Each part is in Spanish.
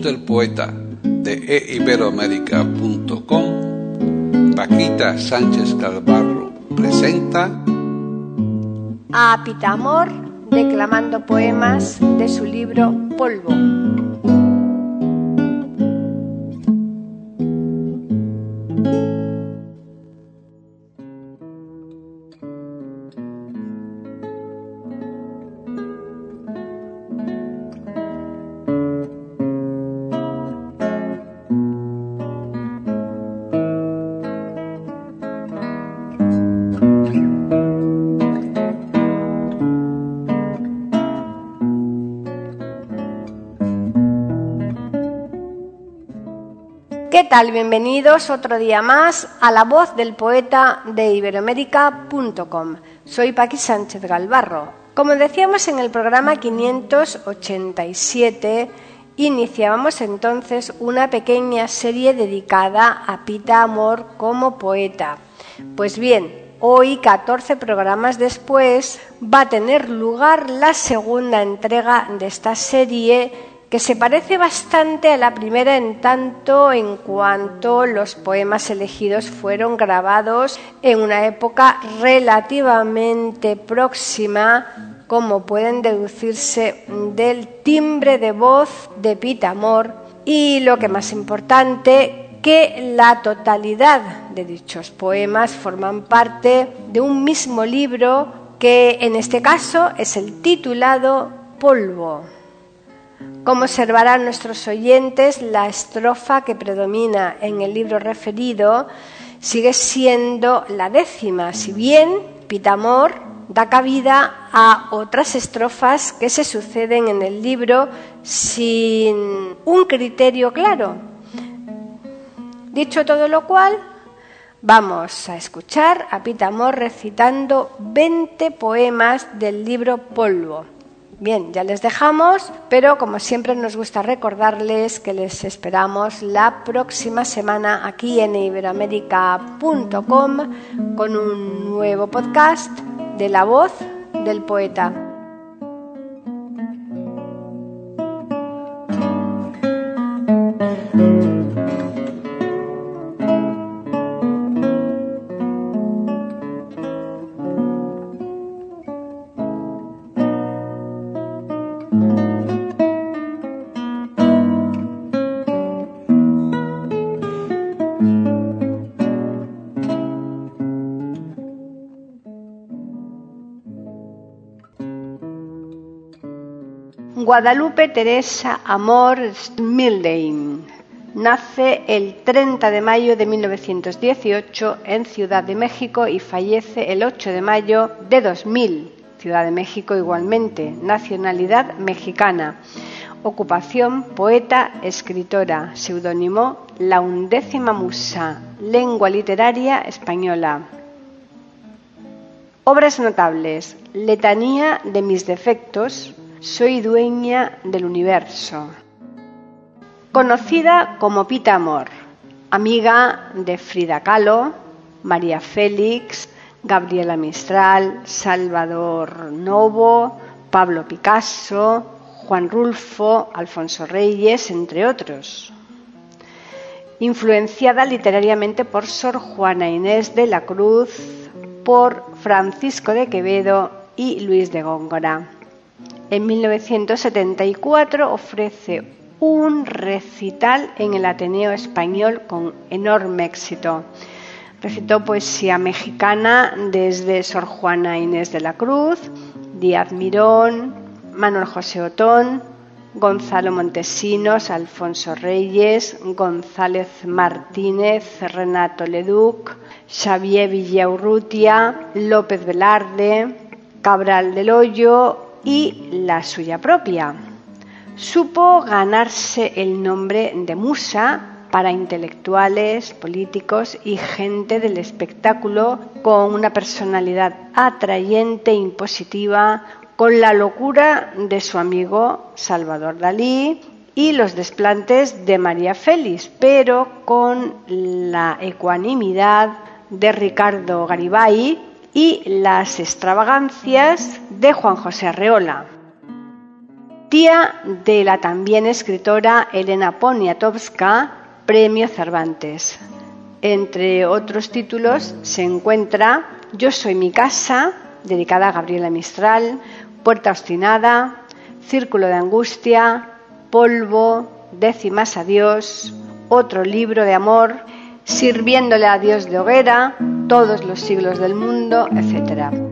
Del poeta de eiberoamérica.com, Paquita Sánchez Calvarro presenta a Pitamor declamando poemas de su libro Polvo. Bienvenidos otro día más a la voz del poeta de iberoamérica.com. Soy Paqui Sánchez Galvarro. Como decíamos en el programa 587, iniciábamos entonces una pequeña serie dedicada a Pita Amor como poeta. Pues bien, hoy, 14 programas después, va a tener lugar la segunda entrega de esta serie que se parece bastante a la primera en tanto en cuanto los poemas elegidos fueron grabados en una época relativamente próxima, como pueden deducirse del timbre de voz de Pitamor y lo que más importante, que la totalidad de dichos poemas forman parte de un mismo libro que en este caso es el titulado Polvo. Como observarán nuestros oyentes, la estrofa que predomina en el libro referido sigue siendo la décima, si bien Pitamor da cabida a otras estrofas que se suceden en el libro sin un criterio claro. Dicho todo lo cual, vamos a escuchar a Pitamor recitando 20 poemas del libro Polvo. Bien, ya les dejamos, pero como siempre nos gusta recordarles que les esperamos la próxima semana aquí en iberoamérica.com con un nuevo podcast de la voz del poeta. Guadalupe Teresa Amor Smildein nace el 30 de mayo de 1918 en Ciudad de México y fallece el 8 de mayo de 2000. Ciudad de México igualmente, nacionalidad mexicana. Ocupación poeta, escritora, seudónimo La undécima musa, lengua literaria española. Obras notables: Letanía de mis defectos, soy dueña del universo. Conocida como Pita Amor, amiga de Frida Kahlo, María Félix, Gabriela Mistral, Salvador Novo, Pablo Picasso, Juan Rulfo, Alfonso Reyes, entre otros. Influenciada literariamente por Sor Juana Inés de la Cruz, por Francisco de Quevedo y Luis de Góngora. En 1974 ofrece un recital en el Ateneo Español con enorme éxito. Recitó poesía mexicana desde Sor Juana Inés de la Cruz, Díaz Mirón, Manuel José Otón, Gonzalo Montesinos, Alfonso Reyes, González Martínez, Renato Leduc, Xavier Villaurrutia, López Velarde, Cabral del Hoyo y la suya propia. Supo ganarse el nombre de musa para intelectuales, políticos y gente del espectáculo con una personalidad atrayente e impositiva, con la locura de su amigo Salvador Dalí y los desplantes de María Félix, pero con la ecuanimidad de Ricardo Garibay y las extravagancias de Juan José Arreola. Tía de la también escritora Elena Poniatowska, Premio Cervantes. Entre otros títulos se encuentra Yo soy mi casa, dedicada a Gabriela Mistral, Puerta obstinada, Círculo de angustia, Polvo, Décimas a Dios, otro libro de amor, Sirviéndole a Dios de hoguera, Todos los siglos del mundo, etc.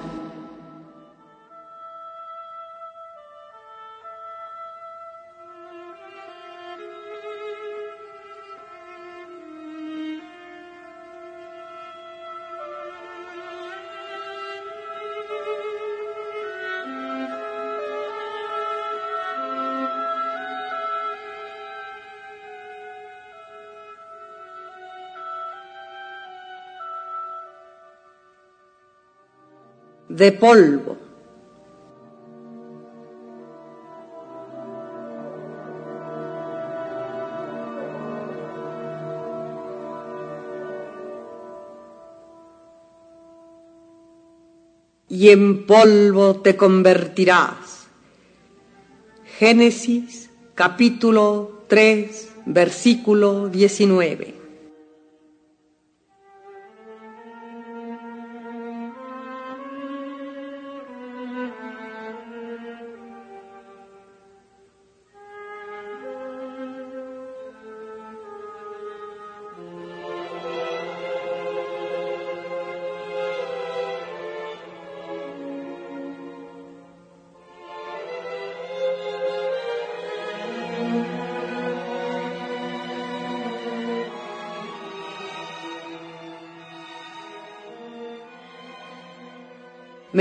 de polvo. Y en polvo te convertirás. Génesis capítulo 3, versículo 19.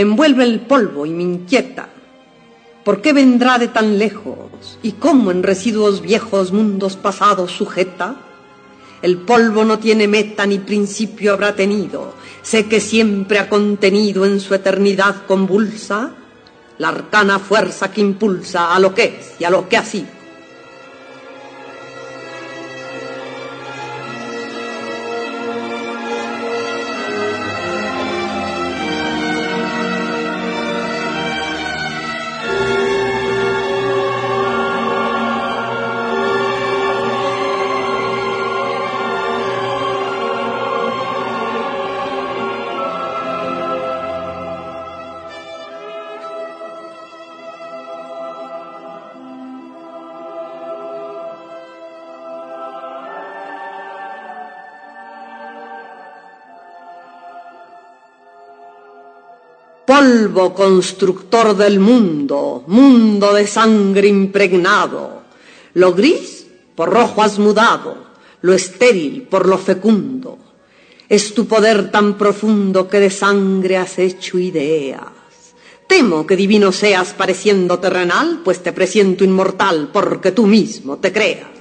Me envuelve el polvo y me inquieta. ¿Por qué vendrá de tan lejos? ¿Y cómo en residuos viejos mundos pasados sujeta? El polvo no tiene meta ni principio habrá tenido. Sé que siempre ha contenido en su eternidad convulsa la arcana fuerza que impulsa a lo que es y a lo que ha sido. Polvo constructor del mundo, mundo de sangre impregnado, lo gris por rojo has mudado, lo estéril por lo fecundo. Es tu poder tan profundo que de sangre has hecho ideas. Temo que divino seas pareciendo terrenal, pues te presiento inmortal porque tú mismo te creas.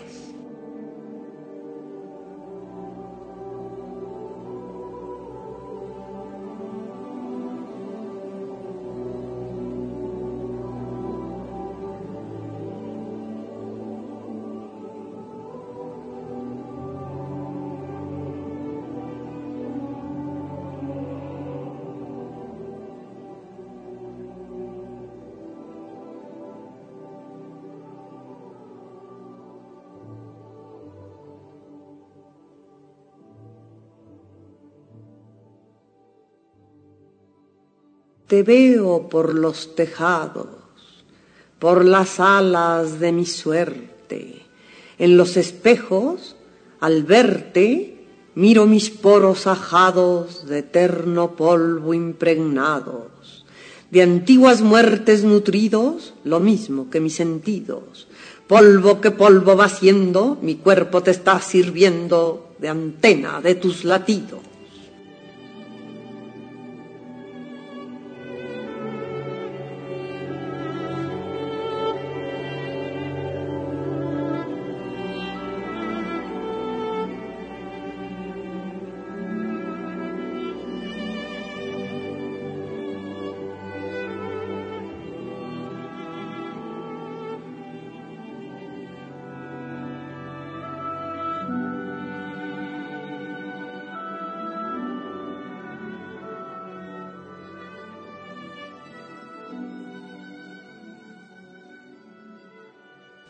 Te veo por los tejados, por las alas de mi suerte. En los espejos, al verte, miro mis poros ajados de eterno polvo impregnados, de antiguas muertes nutridos, lo mismo que mis sentidos. Polvo que polvo va siendo, mi cuerpo te está sirviendo de antena de tus latidos.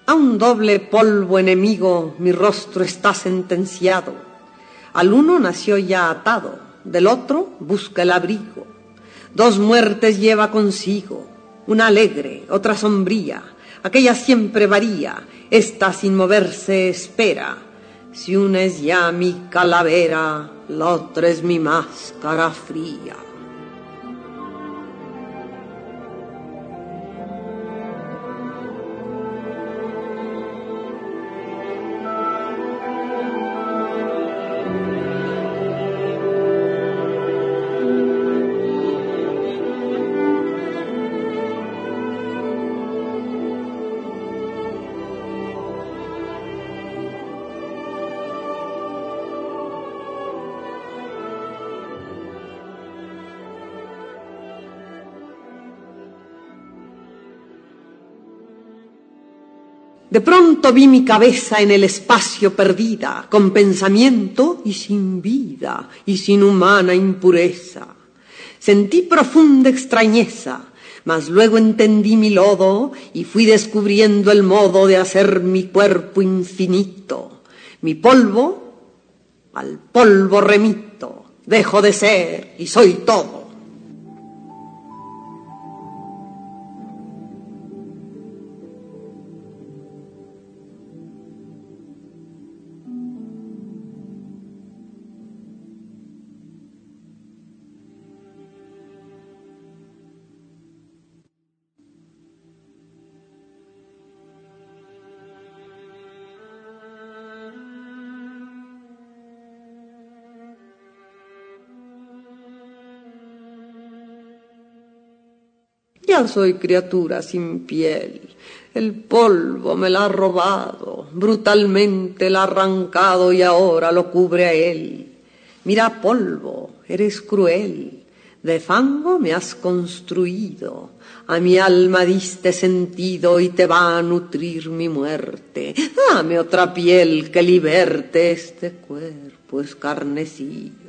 A un doble polvo enemigo mi rostro está sentenciado. Al uno nació ya atado, del otro busca el abrigo. Dos muertes lleva consigo, una alegre, otra sombría. Aquella siempre varía, esta sin moverse espera. Si una es ya mi calavera, la otra es mi máscara fría. De pronto vi mi cabeza en el espacio perdida, con pensamiento y sin vida, y sin humana impureza. Sentí profunda extrañeza, mas luego entendí mi lodo y fui descubriendo el modo de hacer mi cuerpo infinito. Mi polvo, al polvo remito, dejo de ser y soy todo. Ya soy criatura sin piel. El polvo me la ha robado, brutalmente la ha arrancado y ahora lo cubre a él. Mira, polvo, eres cruel. De fango me has construido, a mi alma diste sentido y te va a nutrir mi muerte. Dame otra piel que liberte este cuerpo escarnecido.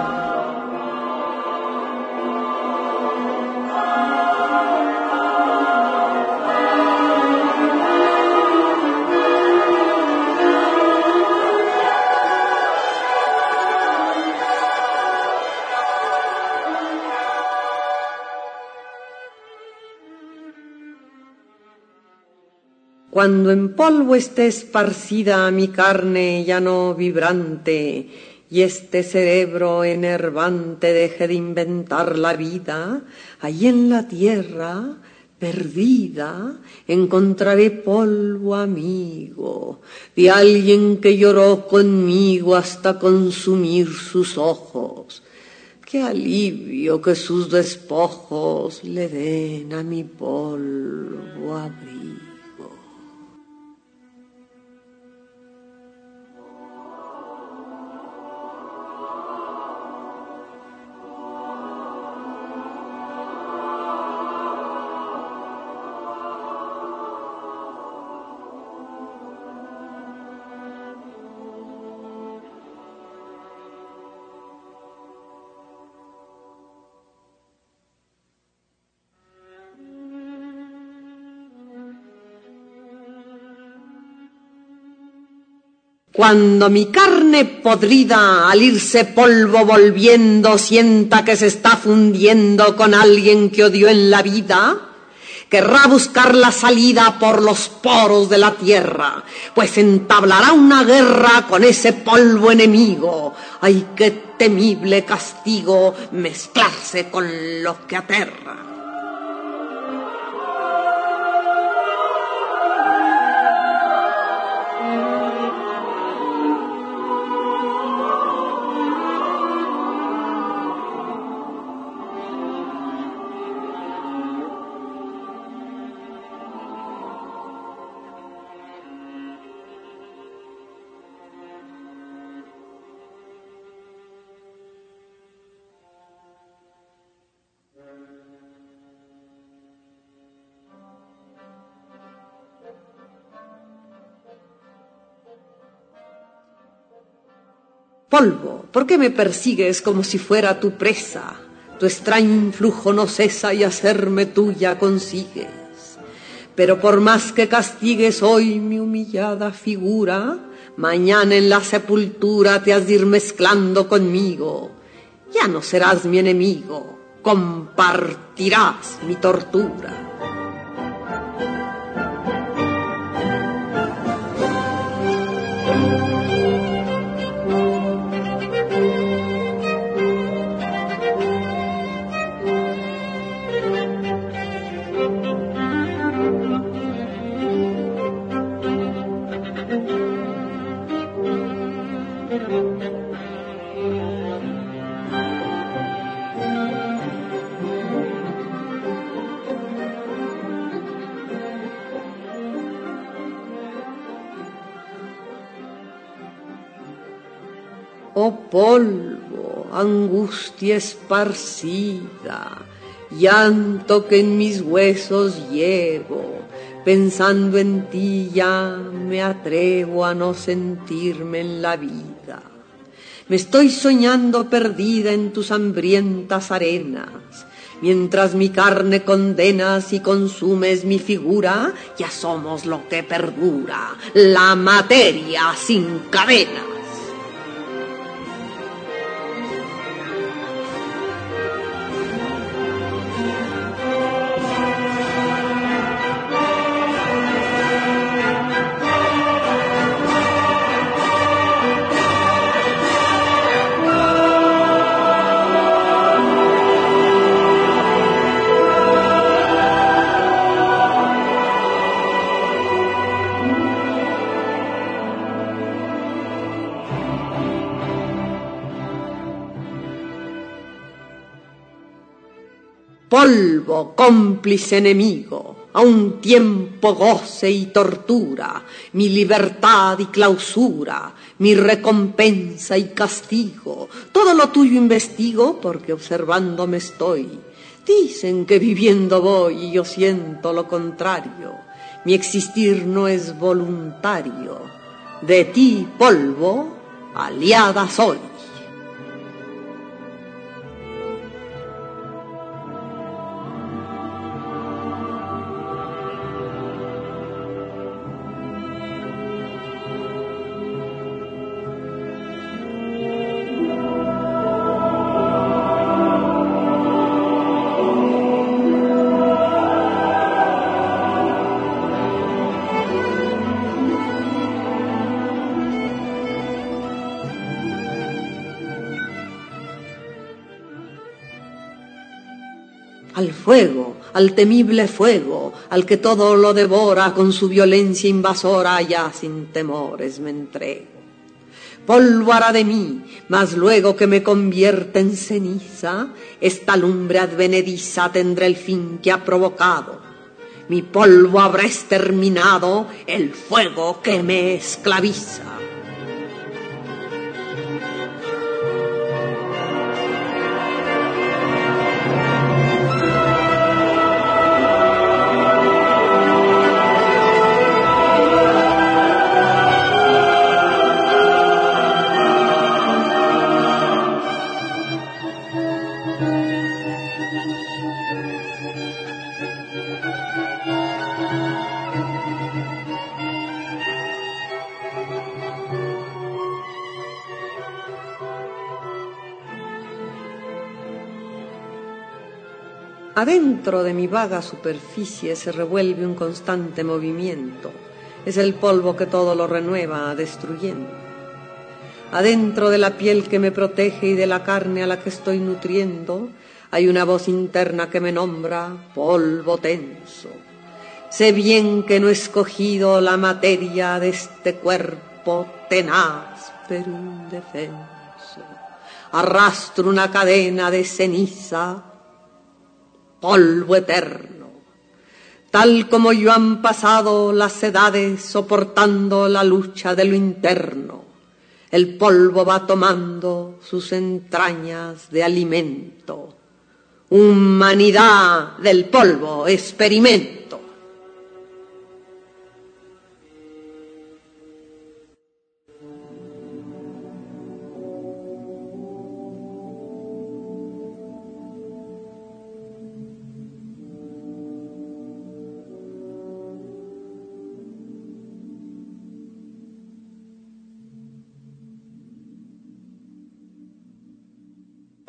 Cuando en polvo esté esparcida mi carne ya no vibrante y este cerebro enervante deje de inventar la vida, allí en la tierra, perdida, encontraré polvo amigo de alguien que lloró conmigo hasta consumir sus ojos. Qué alivio que sus despojos le den a mi polvo abrigo. Cuando mi carne podrida al irse polvo volviendo sienta que se está fundiendo con alguien que odió en la vida, querrá buscar la salida por los poros de la tierra, pues entablará una guerra con ese polvo enemigo. ¡Ay, qué temible castigo mezclarse con lo que aterra! Polvo, ¿por qué me persigues como si fuera tu presa? Tu extraño influjo no cesa y hacerme tuya consigues. Pero por más que castigues hoy mi humillada figura, mañana en la sepultura te has de ir mezclando conmigo. Ya no serás mi enemigo, compartirás mi tortura. Oh polvo, angustia esparcida, llanto que en mis huesos llevo, pensando en ti ya me atrevo a no sentirme en la vida. Me estoy soñando perdida en tus hambrientas arenas, mientras mi carne condenas y consumes mi figura, ya somos lo que perdura, la materia sin cadenas. Polvo, cómplice enemigo, a un tiempo goce y tortura, mi libertad y clausura, mi recompensa y castigo, todo lo tuyo investigo porque observándome estoy. Dicen que viviendo voy y yo siento lo contrario, mi existir no es voluntario, de ti polvo, aliada soy. Al temible fuego, al que todo lo devora con su violencia invasora, ya sin temores me entrego. Polvo hará de mí, mas luego que me convierta en ceniza, esta lumbre advenediza tendrá el fin que ha provocado. Mi polvo habrá exterminado el fuego que me esclaviza. Adentro de mi vaga superficie se revuelve un constante movimiento. Es el polvo que todo lo renueva, destruyendo. Adentro de la piel que me protege y de la carne a la que estoy nutriendo, hay una voz interna que me nombra polvo tenso. Sé bien que no he escogido la materia de este cuerpo tenaz pero indefenso. Arrastro una cadena de ceniza polvo eterno. Tal como yo han pasado las edades soportando la lucha de lo interno, el polvo va tomando sus entrañas de alimento. Humanidad del polvo, experimento.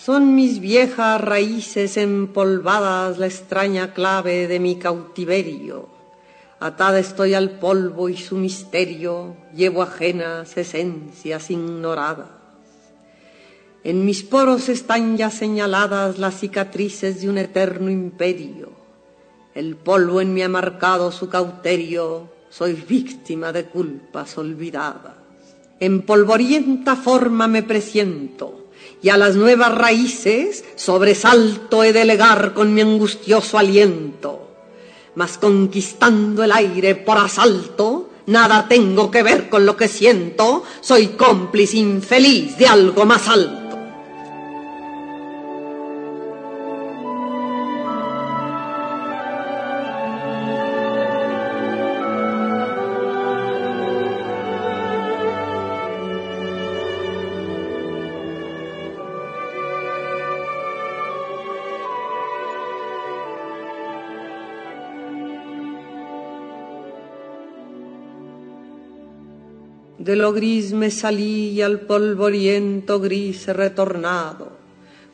Son mis viejas raíces empolvadas la extraña clave de mi cautiverio. Atada estoy al polvo y su misterio llevo ajenas esencias ignoradas. En mis poros están ya señaladas las cicatrices de un eterno imperio. El polvo en mí ha marcado su cauterio, soy víctima de culpas olvidadas. En polvorienta forma me presiento, y a las nuevas raíces sobresalto he de legar con mi angustioso aliento. Mas conquistando el aire por asalto, nada tengo que ver con lo que siento, soy cómplice infeliz de algo más alto. Gris me salí al polvoriento gris retornado.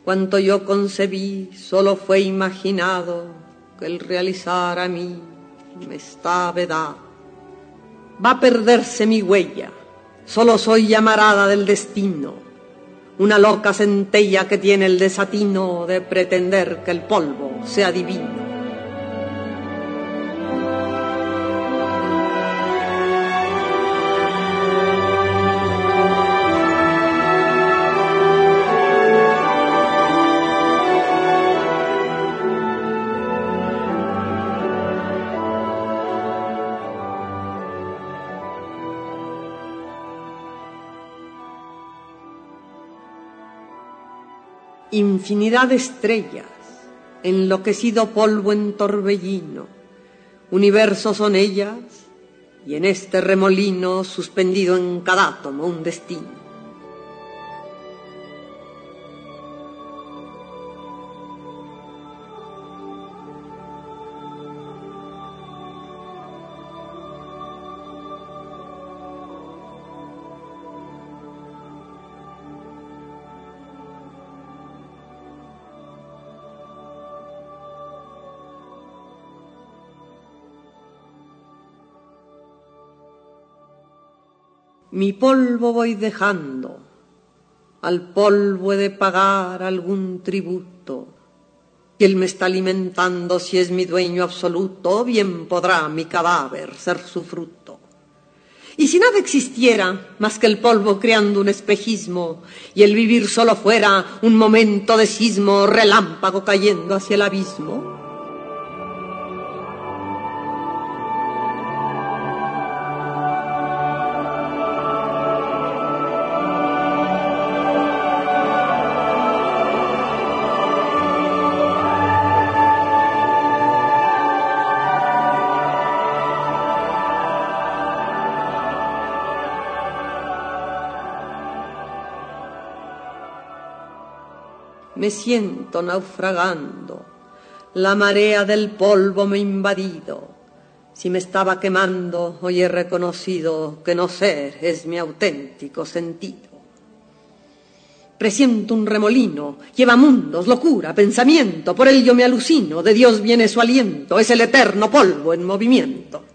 Cuanto yo concebí solo fue imaginado que el realizar a mí me está vedado. Va a perderse mi huella, solo soy llamarada del destino, una loca centella que tiene el desatino de pretender que el polvo sea divino. Infinidad de estrellas, enloquecido polvo en torbellino, universos son ellas, y en este remolino suspendido en cada átomo un destino. Mi polvo voy dejando, al polvo he de pagar algún tributo. Y él me está alimentando, si es mi dueño absoluto, bien podrá mi cadáver ser su fruto. Y si nada existiera más que el polvo creando un espejismo, y el vivir solo fuera un momento de sismo, relámpago cayendo hacia el abismo, me siento naufragando, la marea del polvo me ha invadido. Si me estaba quemando, hoy he reconocido que no ser es mi auténtico sentido. Presiento un remolino, lleva mundos, locura, pensamiento, por ello me alucino, de Dios viene su aliento, es el eterno polvo en movimiento.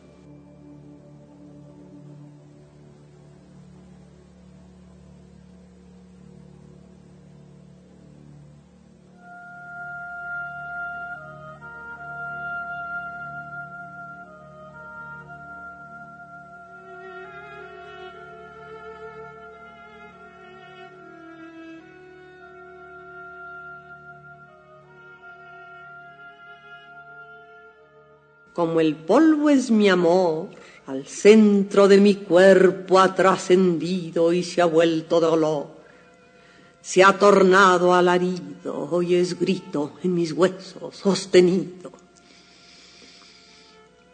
Como el polvo es mi amor, al centro de mi cuerpo ha trascendido y se ha vuelto dolor. Se ha tornado alarido, hoy es grito en mis huesos sostenido.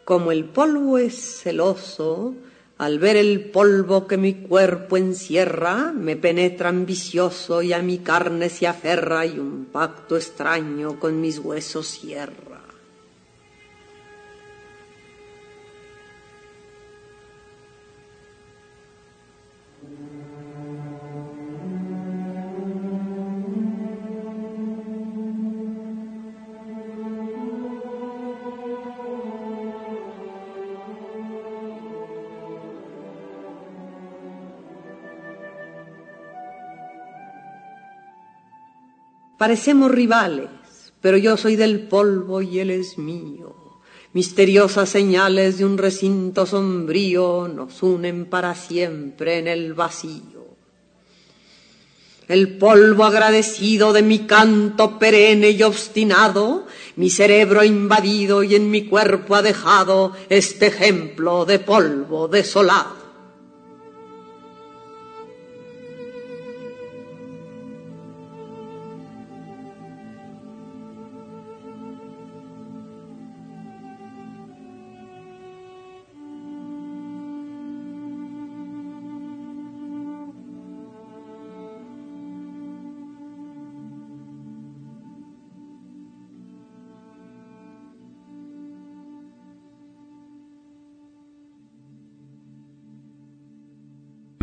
Como el polvo es celoso, al ver el polvo que mi cuerpo encierra, me penetra ambicioso y a mi carne se aferra y un pacto extraño con mis huesos cierra. Parecemos rivales, pero yo soy del polvo y él es mío. Misteriosas señales de un recinto sombrío nos unen para siempre en el vacío. El polvo agradecido de mi canto perenne y obstinado, mi cerebro invadido y en mi cuerpo ha dejado este ejemplo de polvo desolado.